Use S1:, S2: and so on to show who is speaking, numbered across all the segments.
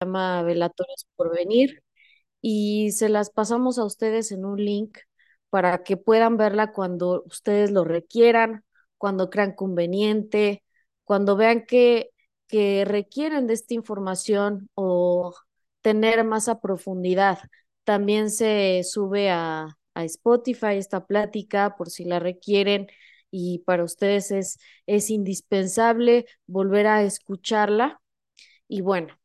S1: llama Velatorios por Venir y se las pasamos a ustedes en un link para que puedan verla cuando ustedes lo requieran, cuando crean conveniente, cuando vean que, que requieren de esta información o tener más a profundidad. También se sube a, a Spotify esta plática por si la requieren y para ustedes es, es indispensable volver a escucharla. Y bueno,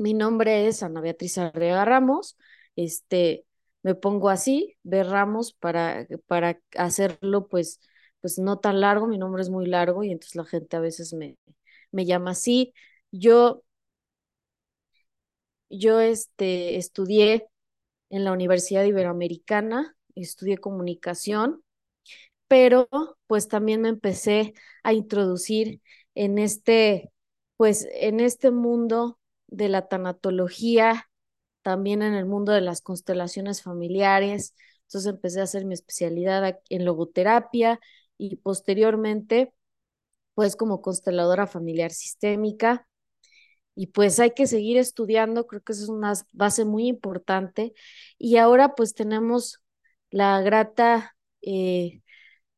S1: mi nombre es Ana Beatriz Arriaga Ramos. Este, me pongo así, de Ramos, para, para hacerlo pues, pues no tan largo. Mi nombre es muy largo y entonces la gente a veces me, me llama así. Yo, yo este, estudié en la Universidad Iberoamericana, estudié comunicación, pero pues también me empecé a introducir en este, pues en este mundo de la tanatología, también en el mundo de las constelaciones familiares. Entonces empecé a hacer mi especialidad en logoterapia y posteriormente, pues como consteladora familiar sistémica. Y pues hay que seguir estudiando, creo que eso es una base muy importante. Y ahora pues tenemos la grata, eh,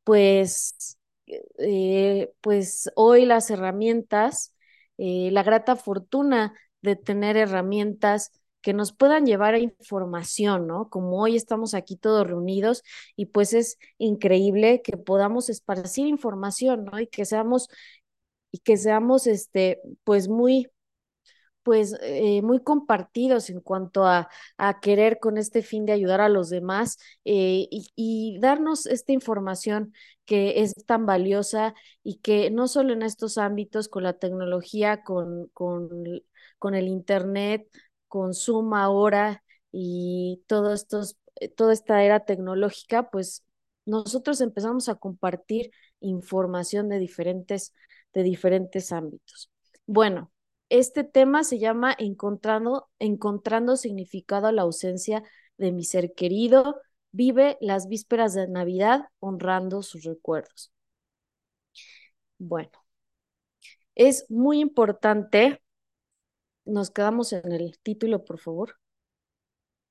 S1: pues, eh, pues hoy las herramientas, eh, la grata fortuna de tener herramientas que nos puedan llevar a información, ¿no? Como hoy estamos aquí todos reunidos y pues es increíble que podamos esparcir información, ¿no? Y que seamos y que seamos este pues muy pues eh, muy compartidos en cuanto a, a, querer con este fin de ayudar a los demás eh, y, y, darnos esta información que es tan valiosa y que no solo en estos ámbitos con la tecnología, con, con con el Internet, con Zoom ahora y todo eh, toda esta era tecnológica, pues nosotros empezamos a compartir información de diferentes, de diferentes ámbitos. Bueno, este tema se llama Encontrando, encontrando significado a la ausencia de mi ser querido. Vive las vísperas de Navidad honrando sus recuerdos. Bueno, es muy importante nos quedamos en el título, por favor.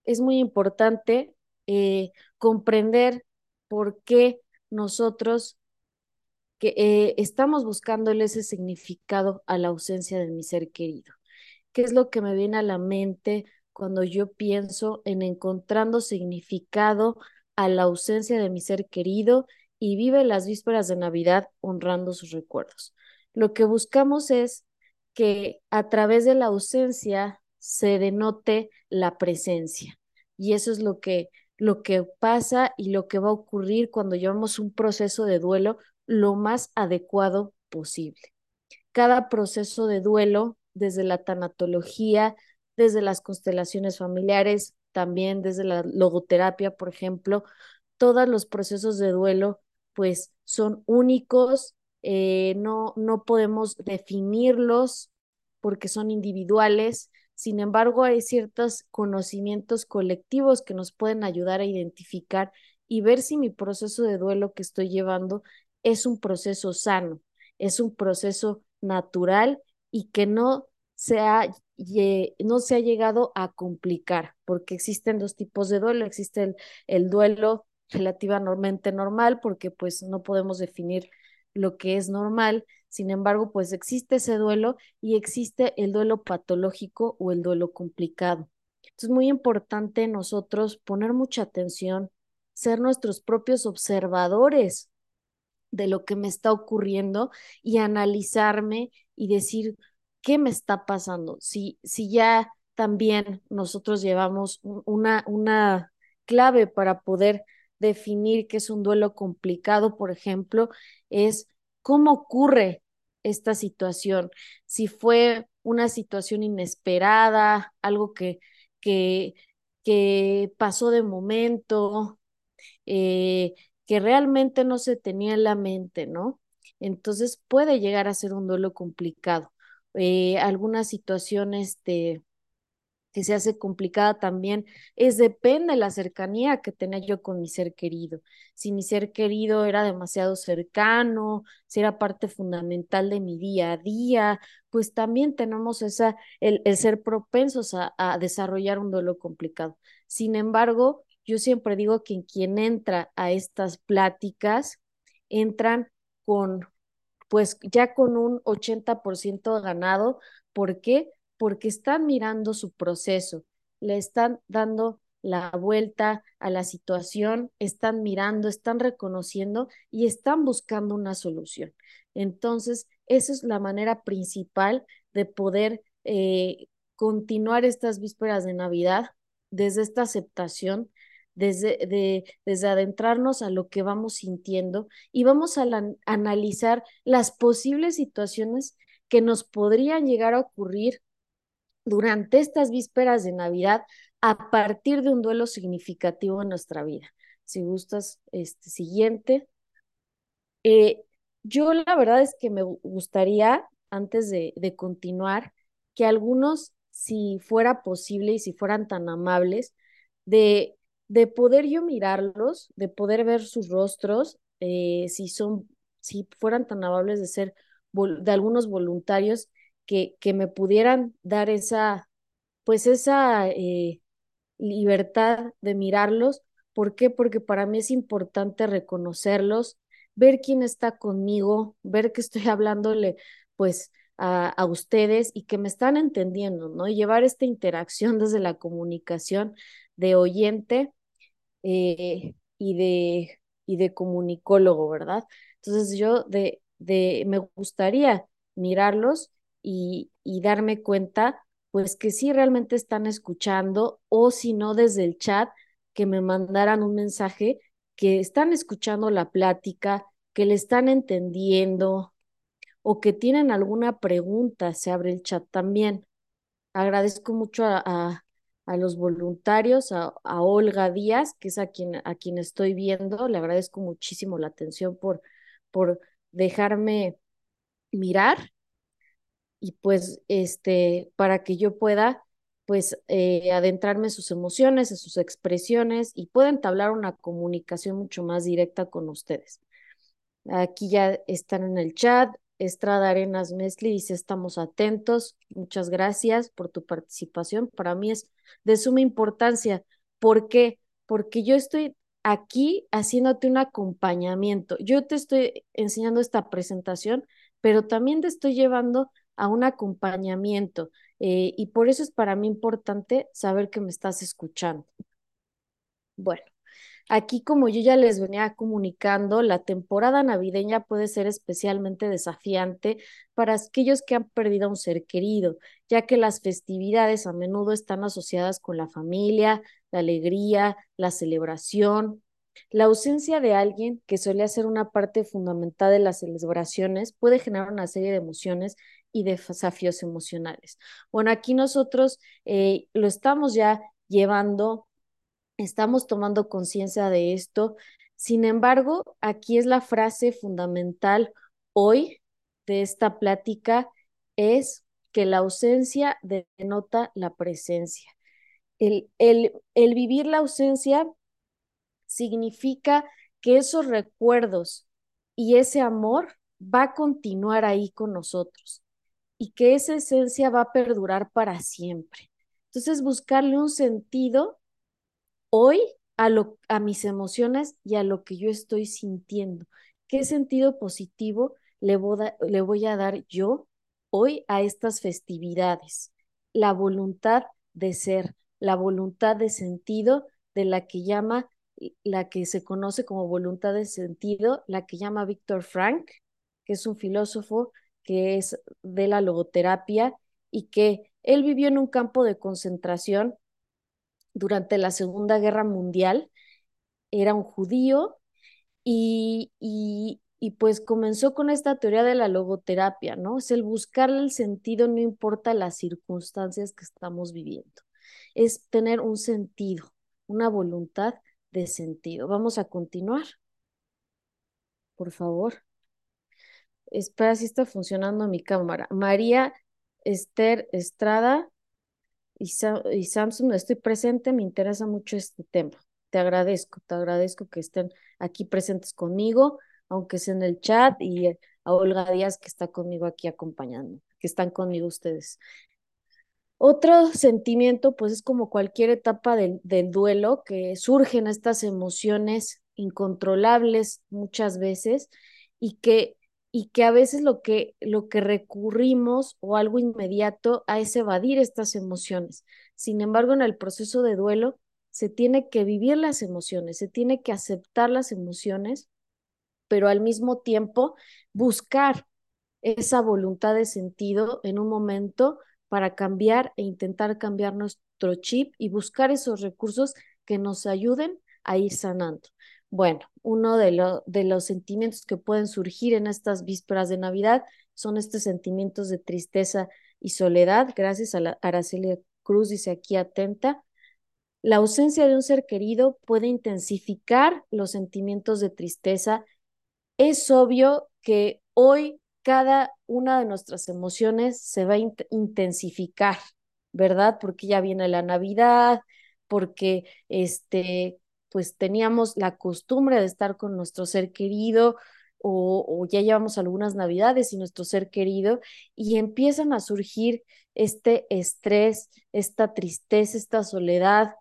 S1: Es muy importante eh, comprender por qué nosotros que, eh, estamos buscándole ese significado a la ausencia de mi ser querido. ¿Qué es lo que me viene a la mente cuando yo pienso en encontrando significado a la ausencia de mi ser querido y vive las vísperas de Navidad honrando sus recuerdos? Lo que buscamos es que a través de la ausencia se denote la presencia. Y eso es lo que, lo que pasa y lo que va a ocurrir cuando llevamos un proceso de duelo lo más adecuado posible. Cada proceso de duelo, desde la tanatología, desde las constelaciones familiares, también desde la logoterapia, por ejemplo, todos los procesos de duelo, pues son únicos, eh, no, no podemos definirlos porque son individuales, sin embargo hay ciertos conocimientos colectivos que nos pueden ayudar a identificar y ver si mi proceso de duelo que estoy llevando es un proceso sano, es un proceso natural y que no se ha, no se ha llegado a complicar, porque existen dos tipos de duelo, existe el, el duelo relativamente normal, porque pues no podemos definir lo que es normal. Sin embargo, pues existe ese duelo y existe el duelo patológico o el duelo complicado. Entonces, es muy importante nosotros poner mucha atención, ser nuestros propios observadores de lo que me está ocurriendo y analizarme y decir qué me está pasando. Si, si ya también nosotros llevamos una, una clave para poder definir qué es un duelo complicado, por ejemplo, es cómo ocurre esta situación. Si fue una situación inesperada, algo que, que, pasó de momento, eh, que realmente no se tenía en la mente, ¿no? Entonces puede llegar a ser un duelo complicado. Eh, algunas situaciones de que se hace complicada también es depende de la cercanía que tenía yo con mi ser querido. Si mi ser querido era demasiado cercano, si era parte fundamental de mi día a día, pues también tenemos esa, el, el ser propensos a, a desarrollar un duelo complicado. Sin embargo, yo siempre digo que quien entra a estas pláticas, entran con, pues ya con un 80% ganado. ¿Por qué? Porque están mirando su proceso, le están dando la vuelta a la situación, están mirando, están reconociendo y están buscando una solución. Entonces, esa es la manera principal de poder eh, continuar estas vísperas de Navidad desde esta aceptación, desde, de, desde adentrarnos a lo que vamos sintiendo y vamos a analizar las posibles situaciones que nos podrían llegar a ocurrir durante estas vísperas de Navidad a partir de un duelo significativo en nuestra vida. Si gustas, este siguiente. Eh, yo la verdad es que me gustaría, antes de, de continuar, que algunos, si fuera posible y si fueran tan amables, de, de poder yo mirarlos, de poder ver sus rostros, eh, si son, si fueran tan amables de ser de algunos voluntarios que, que me pudieran dar esa, pues esa eh, libertad de mirarlos. ¿Por qué? Porque para mí es importante reconocerlos, ver quién está conmigo, ver que estoy hablándole pues a, a, ustedes y que me están entendiendo, ¿no? Y llevar esta interacción desde la comunicación de oyente eh, y, de, y de comunicólogo, ¿verdad? Entonces yo de, de, me gustaría mirarlos y, y darme cuenta pues que sí realmente están escuchando o si no desde el chat que me mandaran un mensaje que están escuchando la plática, que le están entendiendo o que tienen alguna pregunta, se abre el chat también. Agradezco mucho a, a, a los voluntarios, a, a, Olga Díaz, que es a quien, a quien estoy viendo. Le agradezco muchísimo la atención por, por dejarme mirar y pues este, para que yo pueda pues eh, adentrarme en sus emociones, en sus expresiones y pueda entablar una comunicación mucho más directa con ustedes. Aquí ya están en el chat. Estrada Arenas Mesli dice, estamos atentos. Muchas gracias por tu participación. Para mí es de suma importancia. ¿Por qué? Porque yo estoy aquí haciéndote un acompañamiento. Yo te estoy enseñando esta presentación, pero también te estoy llevando a un acompañamiento. Eh, y por eso es para mí importante saber que me estás escuchando. Bueno, aquí como yo ya les venía comunicando, la temporada navideña puede ser especialmente desafiante para aquellos que han perdido a un ser querido, ya que las festividades a menudo están asociadas con la familia, la alegría, la celebración. La ausencia de alguien que suele ser una parte fundamental de las celebraciones puede generar una serie de emociones y desafíos emocionales. Bueno, aquí nosotros eh, lo estamos ya llevando, estamos tomando conciencia de esto. Sin embargo, aquí es la frase fundamental hoy de esta plática, es que la ausencia denota la presencia. El, el, el vivir la ausencia significa que esos recuerdos y ese amor va a continuar ahí con nosotros y que esa esencia va a perdurar para siempre. Entonces, buscarle un sentido hoy a, lo, a mis emociones y a lo que yo estoy sintiendo. ¿Qué sentido positivo le voy, a, dar yo hoy a estas festividades? La voluntad de ser, la voluntad de sentido de la que llama, la que se conoce como voluntad de sentido, la que llama Víctor Frank, que es un filósofo que es de la logoterapia y que él vivió en un campo de concentración durante la Segunda Guerra Mundial. Era un judío y, y, y pues comenzó con esta teoría de la logoterapia, ¿no? Es el buscarle el sentido, no importa las circunstancias que estamos viviendo. Es tener un sentido, una voluntad de sentido. Vamos a continuar. Por favor. Espera si está funcionando mi cámara. María Esther Estrada y, y Samsung, estoy presente, me interesa mucho este tema. Te agradezco, te agradezco que estén aquí presentes conmigo, aunque sea en el chat, y a Olga Díaz que está conmigo aquí acompañando. que están conmigo ustedes. Otro sentimiento, pues es como cualquier etapa del, del duelo, que surgen estas emociones incontrolables muchas veces y que, y que a veces lo que, lo que recurrimos o algo inmediato a es evadir estas emociones. Sin embargo, en el proceso de duelo se tiene que vivir las emociones, se tiene que aceptar las emociones, pero al mismo tiempo buscar esa voluntad de sentido en un momento para cambiar e intentar cambiar nuestro chip y buscar esos recursos que nos ayuden a ir sanando. Bueno, uno de, los sentimientos que pueden surgir en estas vísperas de Navidad son estos sentimientos de tristeza y soledad. Gracias a la Araceli Cruz, dice aquí atenta. La ausencia de un ser querido puede intensificar los sentimientos de tristeza. Es obvio que hoy cada una de nuestras emociones se va a intensificar, ¿verdad? Porque ya viene la Navidad, porque este, pues teníamos la costumbre de estar con nuestro ser querido o, ya llevamos algunas Navidades y nuestro ser querido y empiezan a surgir este estrés, esta tristeza, esta soledad,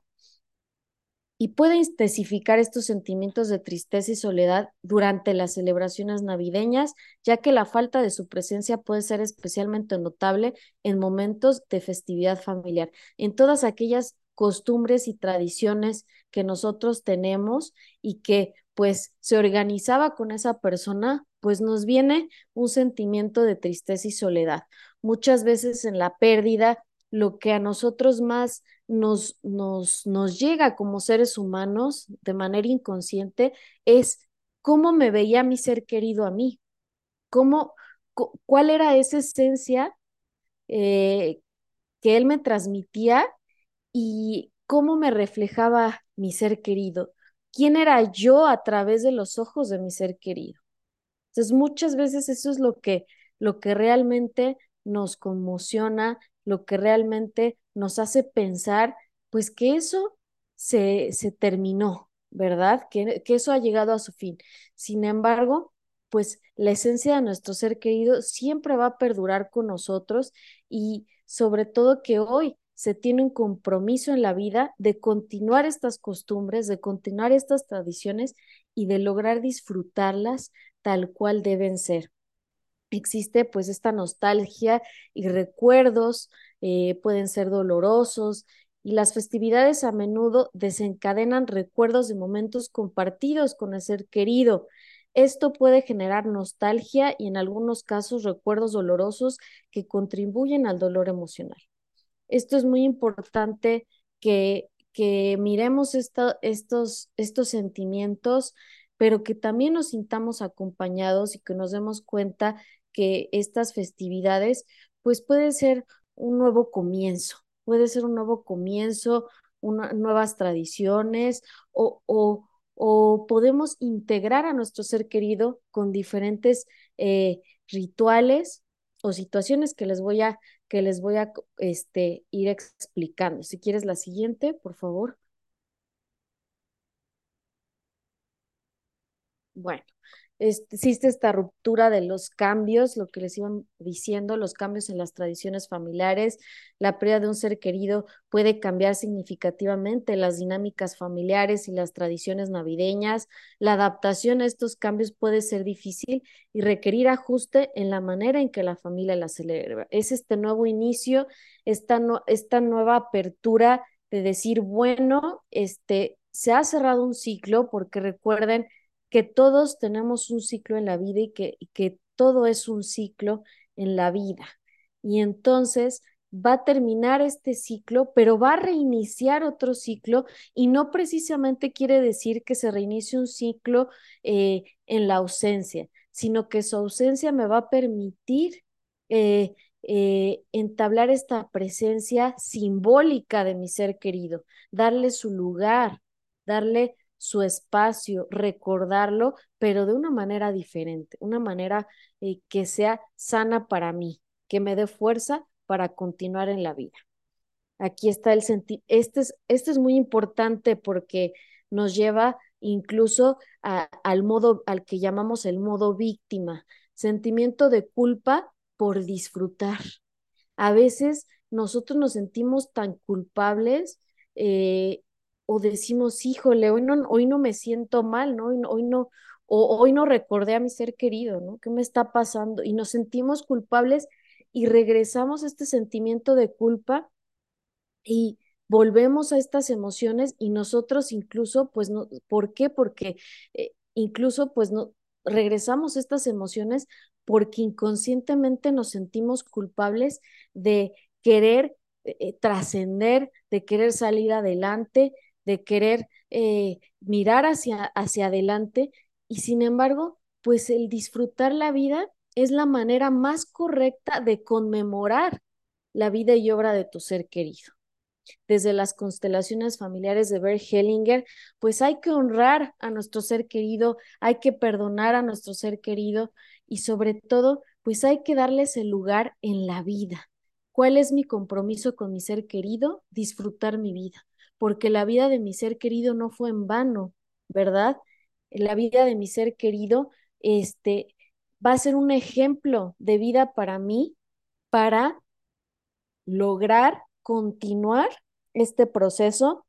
S1: y puede intensificar estos sentimientos de tristeza y soledad durante las celebraciones navideñas, ya que la falta de su presencia puede ser especialmente notable en momentos de festividad familiar, en todas aquellas costumbres y tradiciones que nosotros tenemos y que pues se organizaba con esa persona, pues nos viene un sentimiento de tristeza y soledad. Muchas veces en la pérdida lo que a nosotros más nos, nos, nos llega como seres humanos de manera inconsciente es cómo me veía mi ser querido a mí, cómo, cuál era esa esencia eh, que él me transmitía y cómo me reflejaba mi ser querido, quién era yo a través de los ojos de mi ser querido. Entonces, muchas veces eso es lo que, lo que realmente nos conmociona, lo que realmente nos hace pensar, pues que eso se, se terminó, ¿verdad? Que, que eso ha llegado a su fin. Sin embargo, pues la esencia de nuestro ser querido siempre va a perdurar con nosotros y sobre todo que hoy se tiene un compromiso en la vida de continuar estas costumbres, de continuar estas tradiciones y de lograr disfrutarlas tal cual deben ser existe pues esta nostalgia y recuerdos eh, pueden ser dolorosos y las festividades a menudo desencadenan recuerdos de momentos compartidos con el ser querido. Esto puede generar nostalgia y en algunos casos recuerdos dolorosos que contribuyen al dolor emocional. Esto es muy importante que, que miremos estos, estos sentimientos, pero que también nos sintamos acompañados y que nos demos cuenta que estas festividades pues puede ser un nuevo comienzo, puede ser un nuevo comienzo, nuevas tradiciones o, o, o, podemos integrar a nuestro ser querido con diferentes eh, rituales o situaciones que les voy a, que les voy a este, ir explicando. Si quieres la siguiente, por favor. Bueno, existe esta ruptura de los cambios, lo que les iban diciendo, los cambios en las tradiciones familiares, la pérdida de un ser querido puede cambiar significativamente las dinámicas familiares y las tradiciones navideñas, la adaptación a estos cambios puede ser difícil y requerir ajuste en la manera en que la familia la celebra. Es este nuevo inicio, esta, esta nueva apertura de decir, bueno, este, se ha cerrado un ciclo porque recuerden, que todos tenemos un ciclo en la vida y que, que todo es un ciclo en la vida. Y entonces va a terminar este ciclo, pero va a reiniciar otro ciclo y no precisamente quiere decir que se reinicie un ciclo eh, en la ausencia, sino que su ausencia me va a permitir eh, eh, entablar esta presencia simbólica de mi ser querido, darle su lugar, darle su espacio, recordarlo, pero de una manera diferente, una manera eh, que sea sana para mí, que me dé fuerza para continuar en la vida. Aquí está el sentido, este es, este es muy importante porque nos lleva incluso al modo, al que llamamos el modo víctima, sentimiento de culpa por disfrutar. A veces nosotros nos sentimos tan culpables eh, o decimos, híjole, hoy no, hoy no me siento mal, ¿no? Hoy, no, o hoy no recordé a mi ser querido, ¿no? ¿Qué me está pasando? Y nos sentimos culpables y regresamos a este sentimiento de culpa y volvemos a estas emociones y nosotros incluso, pues, no, ¿por qué? Porque eh, incluso, pues, no, regresamos a estas emociones porque inconscientemente nos sentimos culpables de querer eh, eh, trascender, de querer salir adelante, de querer mirar hacia, hacia adelante y sin embargo, pues el disfrutar la vida es la manera más correcta de conmemorar la vida y obra de tu ser querido. Desde las constelaciones familiares de Bert Hellinger, pues hay que honrar a nuestro ser querido, hay que perdonar a nuestro ser querido y sobre todo, pues hay que darles el lugar en la vida. ¿Cuál es mi compromiso con mi ser querido? Disfrutar mi vida, porque la vida de mi ser querido no fue en vano, ¿verdad? la vida de mi ser querido, este, va a ser un ejemplo de vida para mí, para lograr continuar este proceso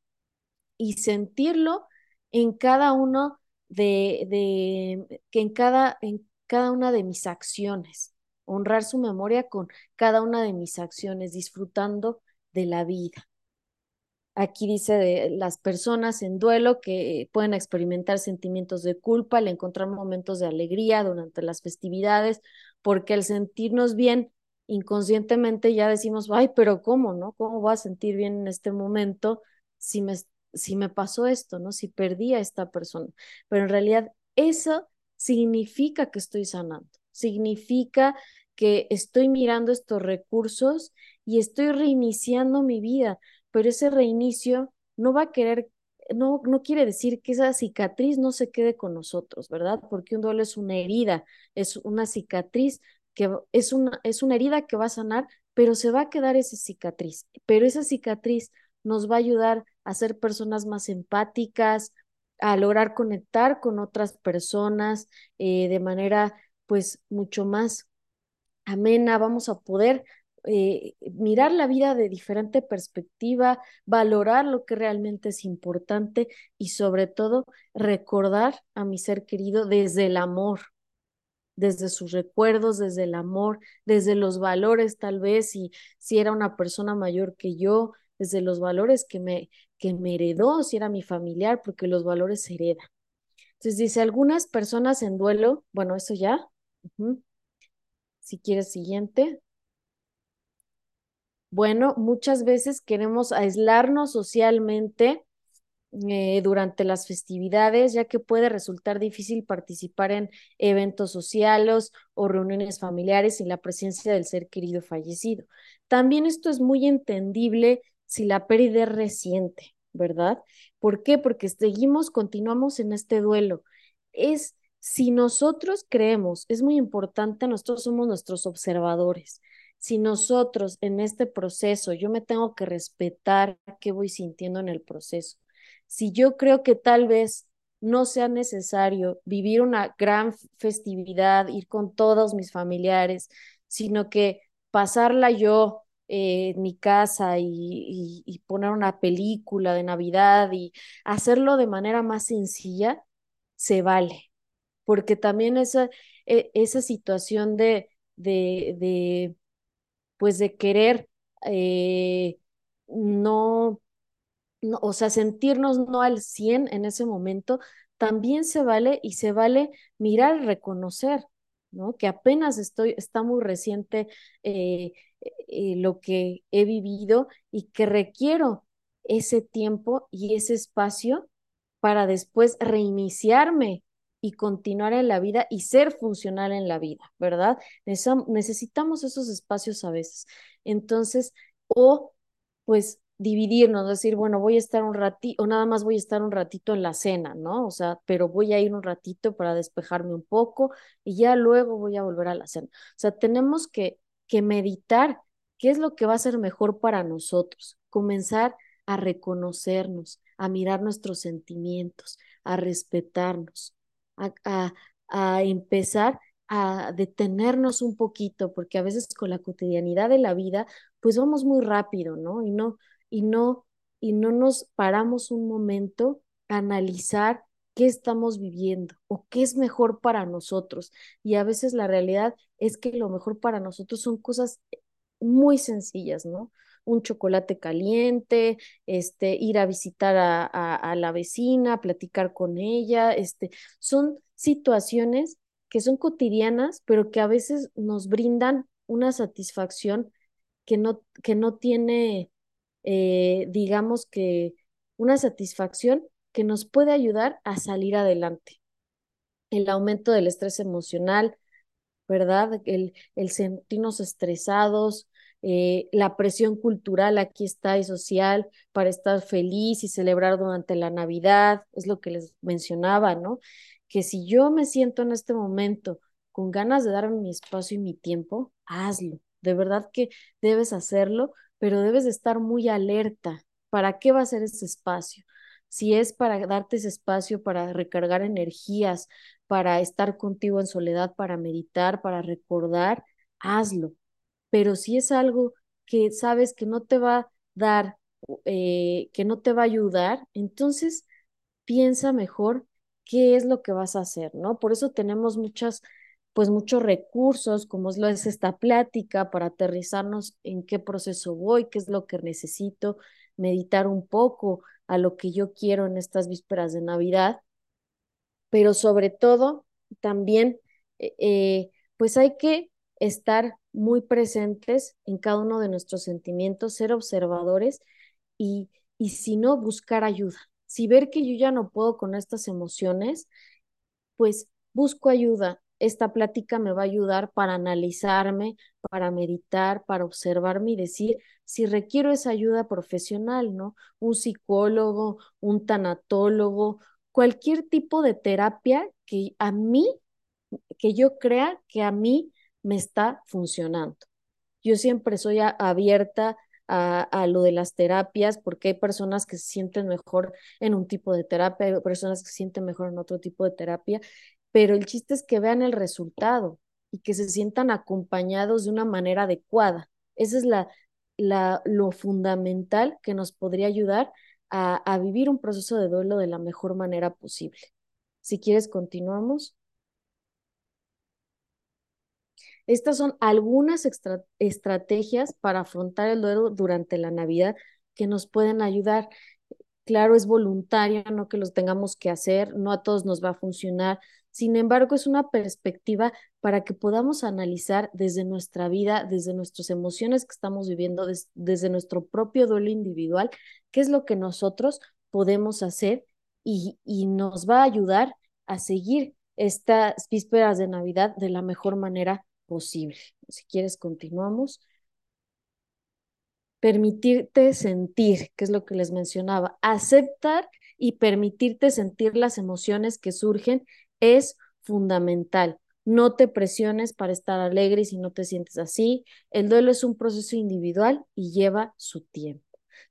S1: y sentirlo en cada uno de, de que en cada, en cada una de mis acciones, honrar su memoria con cada una de mis acciones, disfrutando de la vida. Aquí dice de las personas en duelo que pueden experimentar sentimientos de culpa al encontrar momentos de alegría durante las festividades, porque al sentirnos bien inconscientemente ya decimos, ay, pero ¿cómo, no? ¿Cómo voy a sentir bien en este momento si me, si me pasó esto, ¿no? Si perdí a esta persona. Pero en realidad eso significa que estoy sanando, significa que estoy mirando estos recursos y estoy reiniciando mi vida pero ese reinicio no va a querer, no, no quiere decir que esa cicatriz no se quede con nosotros, ¿verdad? Porque un duelo es una herida, es una cicatriz que es una, es una herida que va a sanar, pero se va a quedar esa cicatriz. Pero esa cicatriz nos va a ayudar a ser personas más empáticas, a lograr conectar con otras personas eh, de manera pues mucho más amena, vamos a poder eh, mirar la vida de diferente perspectiva, valorar lo que realmente es importante y sobre todo recordar a mi ser querido desde el amor, desde sus recuerdos, desde el amor, desde los valores tal vez, si, si era una persona mayor que yo, desde los valores que me, que me heredó, si era mi familiar, porque los valores se heredan. Entonces dice, algunas personas en duelo, bueno, eso ya. Si quieres siguiente. Bueno, muchas veces queremos aislarnos socialmente eh, durante las festividades, ya que puede resultar difícil participar en eventos sociales o reuniones familiares sin la presencia del ser querido fallecido. También esto es muy entendible si la pérdida es reciente, ¿verdad? ¿Por qué? Porque seguimos, continuamos en este duelo. Es si nosotros creemos, es muy importante, nosotros somos nuestros observadores si nosotros en este proceso, yo me tengo que respetar qué voy sintiendo en el proceso, si yo creo que tal vez no sea necesario vivir una gran festividad, ir con todos mis familiares, sino que pasarla yo eh, en mi casa y, poner una película de Navidad y hacerlo de manera más sencilla, se vale, porque también esa, e, esa situación de pues de querer eh, no, no, o sea, sentirnos no al 100 en ese momento, también se vale y se vale mirar, reconocer, ¿no? Que apenas estoy, está muy reciente eh, eh, lo que he vivido y que requiero ese tiempo y ese espacio para después reiniciarme y continuar en la vida y ser funcional en la vida, ¿verdad? Necesitamos esos espacios a veces. Entonces, o pues dividirnos, decir, bueno, voy a estar un ratito, o nada más voy a estar un ratito en la cena, ¿no? O sea, pero voy a ir un ratito para despejarme un poco y ya luego voy a volver a la cena. O sea, tenemos que, que meditar qué es lo que va a ser mejor para nosotros, comenzar a reconocernos, a mirar nuestros sentimientos, a respetarnos, a, empezar a detenernos un poquito, porque a veces con la cotidianidad de la vida, pues vamos muy rápido, ¿no? Y no, y no, y no nos paramos un momento a analizar qué estamos viviendo o qué es mejor para nosotros. Y a veces la realidad es que lo mejor para nosotros son cosas muy sencillas, ¿no? Un chocolate caliente, este, ir a visitar a, a, la vecina, platicar con ella, este, son situaciones que son cotidianas, pero que a veces nos brindan una satisfacción que no, que no tiene, eh, digamos que, una satisfacción que nos puede ayudar a salir adelante. El aumento del estrés emocional, ¿verdad? El, el sentirnos estresados, eh, la presión cultural aquí está y social para estar feliz y celebrar durante la Navidad, es lo que les mencionaba, ¿no? Que si yo me siento en este momento con ganas de darme mi espacio y mi tiempo, hazlo. De verdad que debes hacerlo, pero debes de estar muy alerta. ¿Para qué va a ser ese espacio? Si es para darte ese espacio para recargar energías, para estar contigo en soledad, para meditar, para recordar, hazlo. Pero si es algo que sabes que no te va a dar, eh, que no te va a ayudar, entonces piensa mejor qué es lo que vas a hacer, ¿no? Por eso tenemos muchas, pues muchos recursos, como es lo es esta plática, para aterrizarnos en qué proceso voy, qué es lo que necesito, meditar un poco a lo que yo quiero en estas vísperas de Navidad, pero sobre todo también, eh, eh, pues hay que estar muy presentes en cada uno de nuestros sentimientos, ser observadores y, y si no, buscar ayuda. Si ver que yo ya no puedo con estas emociones, pues busco ayuda. Esta plática me va a ayudar para analizarme, para meditar, para observarme y decir si requiero esa ayuda profesional, ¿no? Un psicólogo, un tanatólogo, cualquier tipo de terapia que a mí, que yo crea que a mí me está funcionando. Yo siempre soy abierta a, a, lo de las terapias porque hay personas que se sienten mejor en un tipo de terapia, hay personas que se sienten mejor en otro tipo de terapia, pero el chiste es que vean el resultado y que se sientan acompañados de una manera adecuada. Esa es la, la, lo fundamental que nos podría ayudar a, a vivir un proceso de duelo de la mejor manera posible. Si quieres, continuamos. Estas son algunas estrategias para afrontar el duelo durante la Navidad que nos pueden ayudar. Claro, es voluntario, no que los tengamos que hacer, no a todos nos va a funcionar. Sin embargo, es una perspectiva para que podamos analizar desde nuestra vida, desde nuestras emociones que estamos viviendo, desde nuestro propio duelo individual, qué es lo que nosotros podemos hacer y, y nos va a ayudar a seguir estas vísperas de Navidad de la mejor manera posible. Si quieres, continuamos. Permitirte sentir, que es lo que les mencionaba, aceptar y permitirte sentir las emociones que surgen es fundamental. No te presiones para estar alegre si no te sientes así. El duelo es un proceso individual y lleva su tiempo.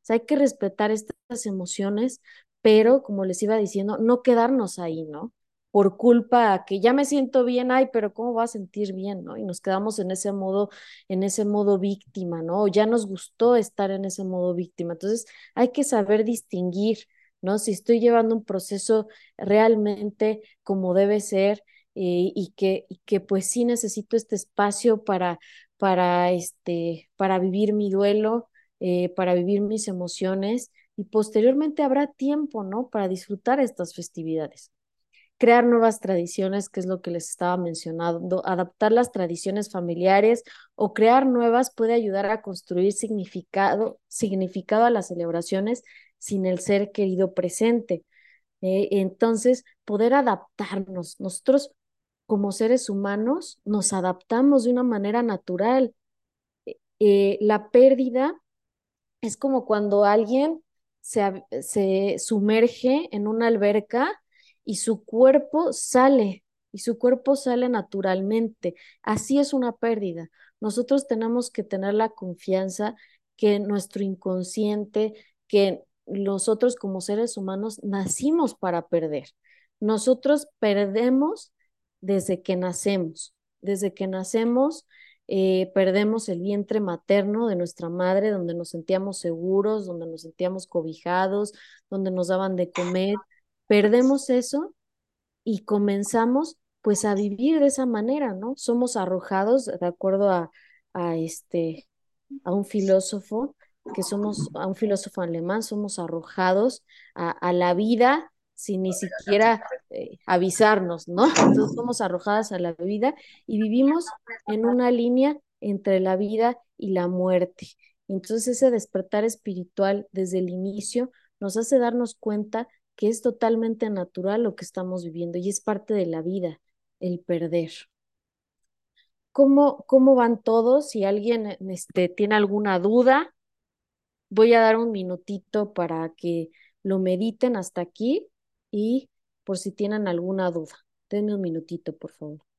S1: hay que respetar estas emociones, pero como les iba diciendo, no quedarnos ahí, ¿no? Por culpa que ya me siento bien, ay, pero ¿cómo va a sentir bien, no? Y nos quedamos en ese modo, en ese modo víctima, ¿no? Ya nos gustó estar en ese modo víctima. Entonces, hay que saber distinguir, ¿no? Si estoy llevando un proceso realmente como debe ser eh, y, que, que pues sí necesito este espacio para, para, este, para vivir mi duelo, eh, para vivir mis emociones y posteriormente habrá tiempo, ¿no? Para disfrutar estas festividades crear nuevas tradiciones, que es lo que les estaba mencionando, adaptar las tradiciones familiares o crear nuevas puede ayudar a construir significado, significado a las celebraciones sin el ser querido presente. Eh, entonces, poder adaptarnos. Nosotros como seres humanos nos adaptamos de una manera natural. Eh, eh, la pérdida es como cuando alguien se, se sumerge en una alberca y su cuerpo sale, y su cuerpo sale naturalmente. Así es una pérdida. Nosotros tenemos que tener la confianza que nuestro inconsciente, que nosotros como seres humanos nacimos para perder. Nosotros perdemos desde que nacemos. desde que nacemos. Eh, perdemos el vientre materno de nuestra madre, donde nos sentíamos seguros, donde nos sentíamos cobijados, donde nos daban de comer. Perdemos eso y comenzamos pues a vivir de esa manera, ¿no? Somos arrojados, de acuerdo a, a este, a un filósofo, que somos, a un filósofo alemán, somos arrojados a, a la vida sin ni siquiera eh, avisarnos, ¿no? Entonces somos arrojadas a la vida y vivimos en una línea entre la vida y la muerte. Entonces ese despertar espiritual desde el inicio nos hace darnos cuenta que es totalmente natural lo que estamos viviendo y es parte de la vida, el perder. ¿Cómo, cómo van todos? Si alguien este, tiene alguna duda, voy a dar un minutito para que lo mediten hasta aquí y por si tienen alguna duda. Denme un minutito, por favor.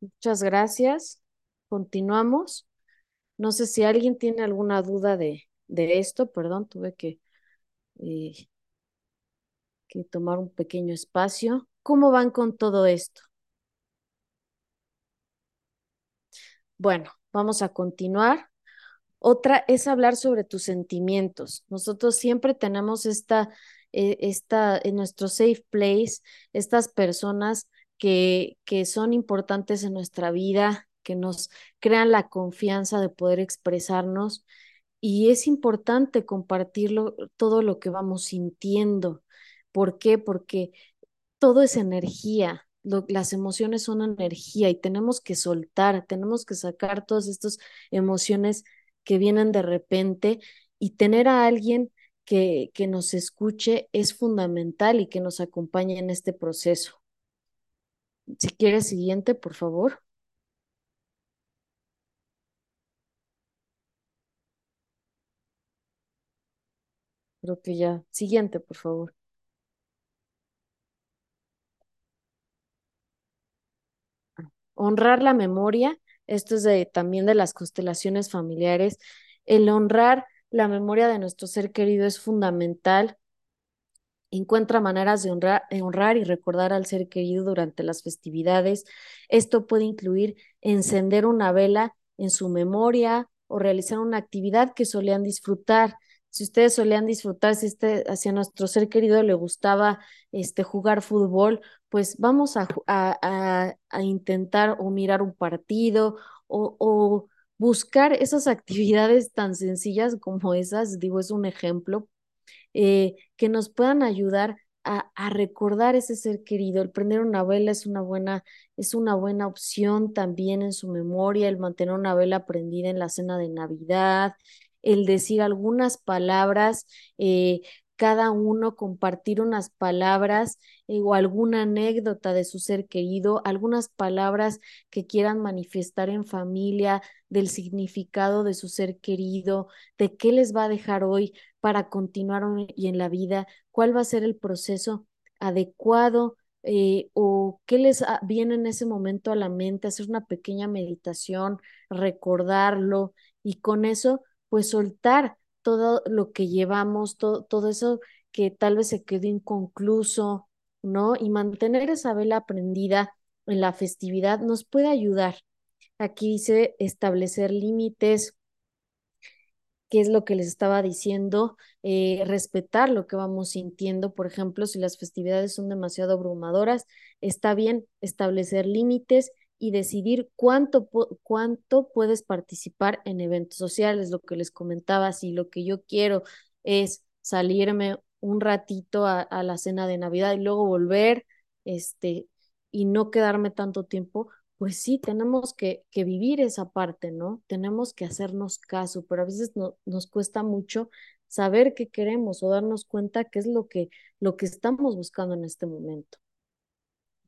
S1: Muchas gracias. Continuamos. No sé si alguien tiene alguna duda de, de esto. Perdón, tuve que, eh, que tomar un pequeño espacio. ¿Cómo van con todo esto? Bueno, vamos a continuar. Otra es hablar sobre tus sentimientos. Nosotros siempre tenemos esta eh, en nuestro safe place, estas personas que, que son importantes en nuestra vida, que nos crean la confianza de poder expresarnos. Y es importante compartirlo, todo lo que vamos sintiendo. ¿Por qué? Porque todo es energía, las emociones son energía y tenemos que soltar, tenemos que sacar todas estas emociones que vienen de repente y tener a alguien que, que nos escuche es fundamental y que nos acompañe en este proceso. Si quieres, siguiente, por favor. Creo que ya. Siguiente, por favor. Honrar la memoria, esto es de, también de las constelaciones familiares. El honrar la memoria de nuestro ser querido es fundamental. Encuentra maneras de honrar, honrar, y recordar al ser querido durante las festividades. Esto puede incluir encender una vela en su memoria o realizar una actividad que solían disfrutar. Si ustedes solían disfrutar, si este, hacia nuestro ser querido le gustaba este, jugar fútbol, pues vamos a, a, a intentar o mirar un partido o, o buscar esas actividades tan sencillas como esas, digo, es un ejemplo, eh, que nos puedan ayudar a, a, recordar ese ser querido. El prender una vela es una buena, es una buena opción también en su memoria, el mantener una vela prendida en la cena de Navidad, el decir algunas palabras eh, cada uno compartir unas palabras eh, o alguna anécdota de su ser querido, algunas palabras que quieran manifestar en familia del significado de su ser querido, de qué les va a dejar hoy para continuar y en la vida, cuál va a ser el proceso adecuado eh, o qué les viene en ese momento a la mente, hacer una pequeña meditación, recordarlo y con eso pues soltar todo lo que llevamos, todo, todo eso que tal vez se quedó inconcluso, ¿no? Y mantener esa vela prendida en la festividad nos puede ayudar. Aquí dice establecer límites, qué es lo que les estaba diciendo, eh, respetar lo que vamos sintiendo. Por ejemplo, si las festividades son demasiado abrumadoras, está bien establecer límites y decidir cuánto, cuánto puedes participar en eventos sociales, lo que les comentaba, si lo que yo quiero es salirme un ratito a, la cena de Navidad y luego volver, este, y no quedarme tanto tiempo, pues sí, tenemos que, que, vivir esa parte, ¿no? Tenemos que hacernos caso, pero a veces no, nos cuesta mucho saber qué queremos o darnos cuenta qué es lo que, lo que estamos buscando en este momento.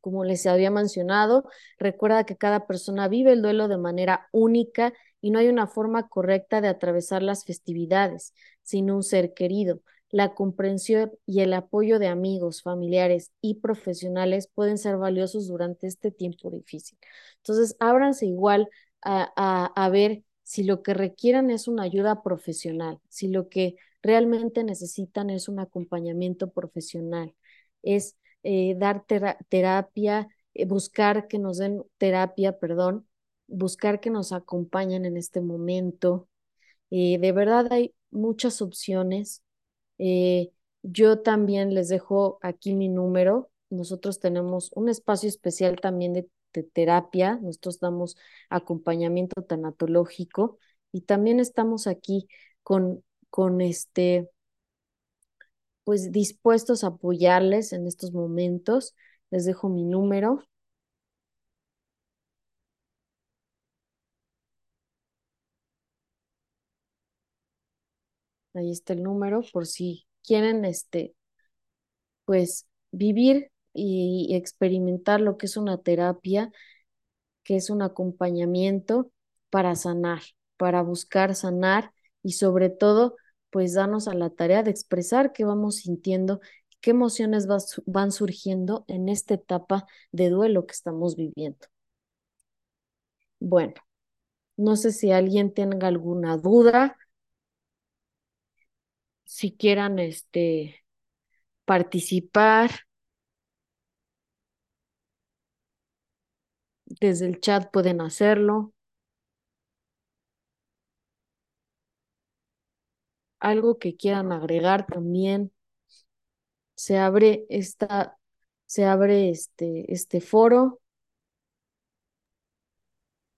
S1: Como les había mencionado, recuerda que cada persona vive el duelo de manera única y no hay una forma correcta de atravesar las festividades sin un ser querido. La comprensión y el apoyo de amigos, familiares y profesionales pueden ser valiosos durante este tiempo difícil. Entonces, ábranse igual a, a, a ver si lo que requieran es una ayuda profesional, si lo que realmente necesitan es un acompañamiento profesional, es eh, dar tera terapia, eh, buscar que nos den terapia, perdón, buscar que nos acompañen en este momento. Eh, de verdad hay muchas opciones. Yo también les dejo aquí mi número. Nosotros tenemos un espacio especial también de, de terapia. Nosotros damos acompañamiento tanatológico y también estamos aquí con, con este pues dispuestos a apoyarles en estos momentos. Les dejo mi número. Ahí está el número por si quieren, este, pues vivir y experimentar lo que es una terapia, que es un acompañamiento para sanar, para buscar sanar y sobre todo pues darnos a la tarea de expresar qué vamos sintiendo, qué emociones van surgiendo en esta etapa de duelo que estamos viviendo. Bueno, no sé si alguien tenga alguna duda, si quieran este, participar. Desde el chat pueden hacerlo. Algo que quieran agregar también. Se abre esta, se abre este, este foro.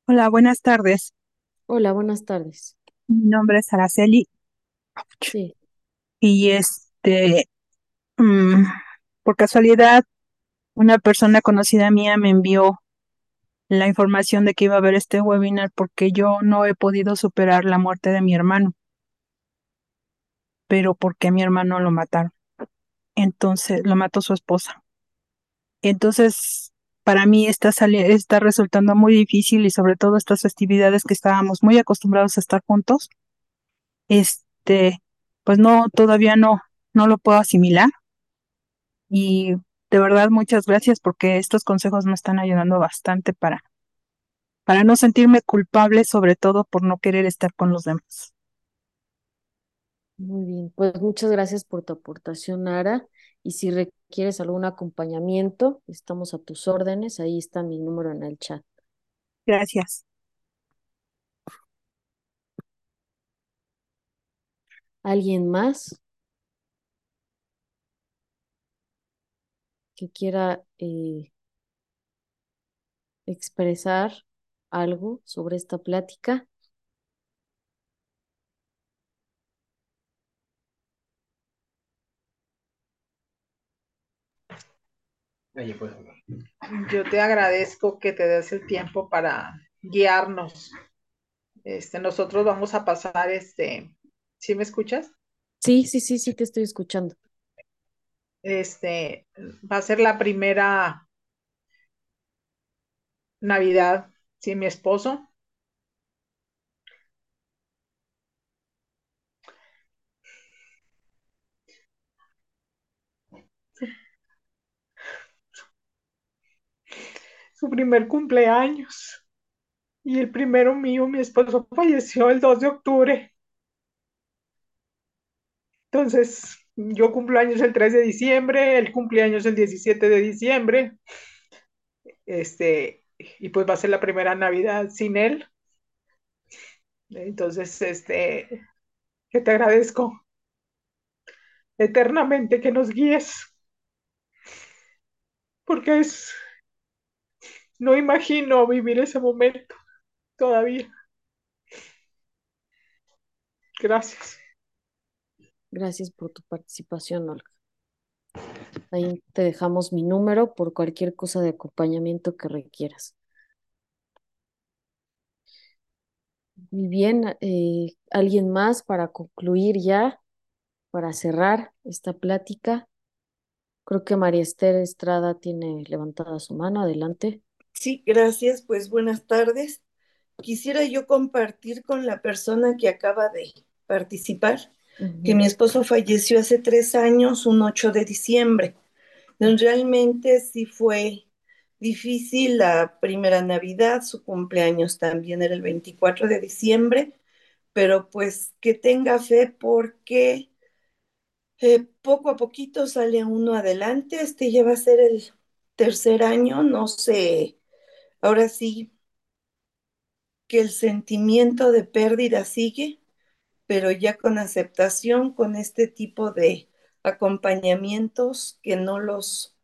S2: Hola, buenas tardes.
S1: Hola, buenas tardes.
S2: Mi nombre es Araceli.
S1: Sí.
S2: Y este, mmm, por casualidad, una persona conocida mía me envió la información de que iba a haber este webinar porque yo no he podido superar la muerte de mi hermano pero porque a mi hermano lo mataron. Entonces, lo mató su esposa. Entonces, para mí está, está resultando muy difícil y sobre todo estas festividades que estábamos muy acostumbrados a estar juntos, este, pues no, todavía no, no lo puedo asimilar. Y de verdad, muchas gracias porque estos consejos me están ayudando bastante para, para no sentirme culpable, sobre todo por no querer estar con los demás.
S1: Muy bien, pues muchas gracias por tu aportación, Ara. Y si requieres algún acompañamiento, estamos a tus órdenes. Ahí está mi número en el chat.
S2: Gracias.
S1: ¿Alguien más que quiera eh, expresar algo sobre esta plática?
S3: Yo te agradezco que te des el tiempo para guiarnos. Este, nosotros vamos a pasar, este, ¿sí me escuchas?
S1: Sí, sí, sí, sí, te estoy escuchando.
S3: Este, va a ser la primera Navidad sin mi esposo. Su primer cumpleaños. Y el primero mío, mi esposo falleció el 2 de octubre. Entonces, yo cumplo años el 3 de diciembre, el cumpleaños el 17 de diciembre. Este, y pues va a ser la primera Navidad sin él. Entonces, este, que te agradezco eternamente que nos guíes, porque es, no imagino vivir ese momento todavía. Gracias.
S1: Gracias por tu participación, Olga. Ahí te dejamos mi número por cualquier cosa de acompañamiento que requieras. Muy bien, eh, ¿alguien más para concluir ya, para cerrar esta plática? Creo que María Esther Estrada tiene levantada su mano. Adelante.
S4: Sí, gracias. Pues buenas tardes. Quisiera yo compartir con la persona que acaba de participar que mi esposo falleció hace tres años, un 8 de diciembre. Realmente sí fue difícil la primera Navidad, su cumpleaños también era el 24 de diciembre, pero pues que tenga fe porque eh, poco a poquito sale uno adelante, este ya va a ser el tercer año, no sé, ahora sí que el sentimiento de pérdida sigue, pero ya con aceptación, con este tipo de acompañamientos, que no los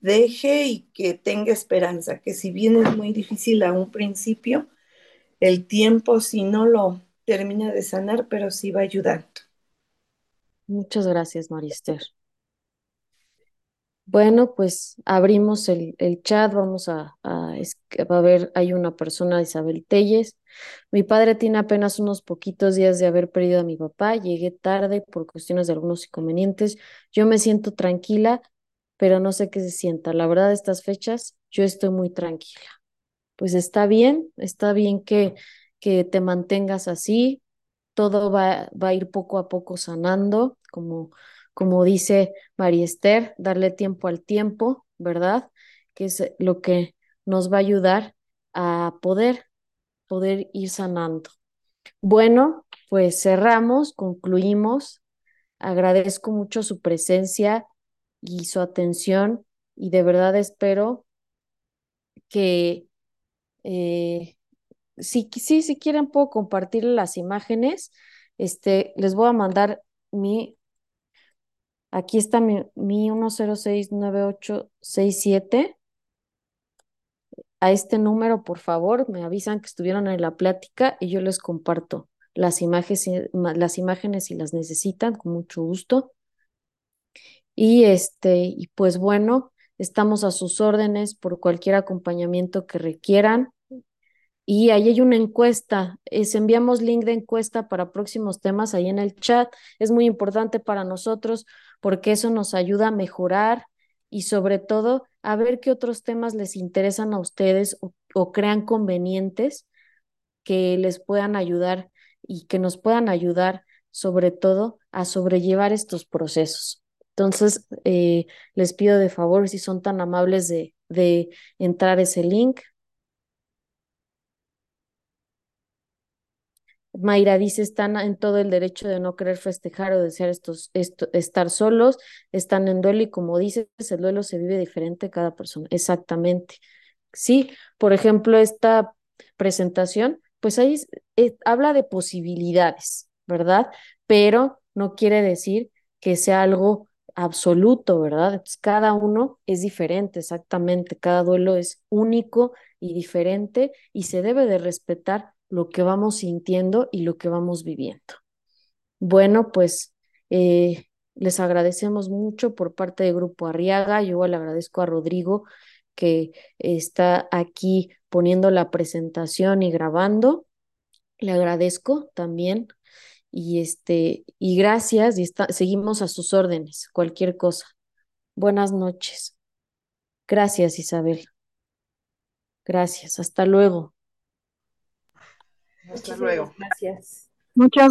S4: deje y que tenga esperanza, que si bien es muy difícil a un principio, el tiempo si no lo termina de sanar, pero sí va ayudando.
S1: Muchas gracias, Marister. Bueno, pues abrimos el, chat, vamos a, a, a, ver, hay una persona, Isabel Telles. Mi padre tiene apenas unos poquitos días de haber perdido a mi papá, llegué tarde por cuestiones de algunos inconvenientes. Yo me siento tranquila, pero no sé qué se sienta. La verdad, estas fechas yo estoy muy tranquila. Pues está bien, está bien que, que te mantengas así, todo va, va a ir poco a poco sanando, como como dice María Esther, darle tiempo al tiempo, ¿verdad? Que es lo que nos va a ayudar a poder, poder ir sanando. Bueno, pues cerramos, concluimos. Agradezco mucho su presencia y su atención y de verdad espero que eh, si, sí, si quieren puedo compartir las imágenes. Este, les voy a mandar mi Aquí está mi, mi 1069867. A este número, por favor, me avisan que estuvieron en la plática y yo les comparto las imágenes, las imágenes si las necesitan, con mucho gusto. Y este, y pues bueno, estamos a sus órdenes por cualquier acompañamiento que requieran. Y ahí hay una encuesta, es, enviamos link de encuesta para próximos temas ahí en el chat. Es muy importante para nosotros porque eso nos ayuda a mejorar y sobre todo a ver qué otros temas les interesan a ustedes o, crean convenientes que les puedan ayudar y que nos puedan ayudar sobre todo a sobrellevar estos procesos. Entonces, eh, les pido de favor, si son tan amables de, de entrar ese link, Mayra dice, están en todo el derecho de no querer festejar o desear estos, estar solos, están en duelo y como dices, el duelo se vive diferente cada persona. Exactamente. Sí, por ejemplo, esta presentación, pues ahí eh, habla de posibilidades, ¿verdad? Pero no quiere decir que sea algo absoluto, ¿verdad? cada uno es diferente, exactamente, cada duelo es único y diferente y se debe de respetar lo que vamos sintiendo y lo que vamos viviendo. Bueno, pues eh, les agradecemos mucho por parte del Grupo Arriaga. Yo le agradezco a Rodrigo que está aquí poniendo la presentación y grabando. Le agradezco también. Y este, y gracias, y seguimos a sus órdenes, cualquier cosa. Buenas noches. Gracias, Isabel. Gracias. Hasta luego.
S3: Hasta luego.
S4: Gracias.
S2: Muchas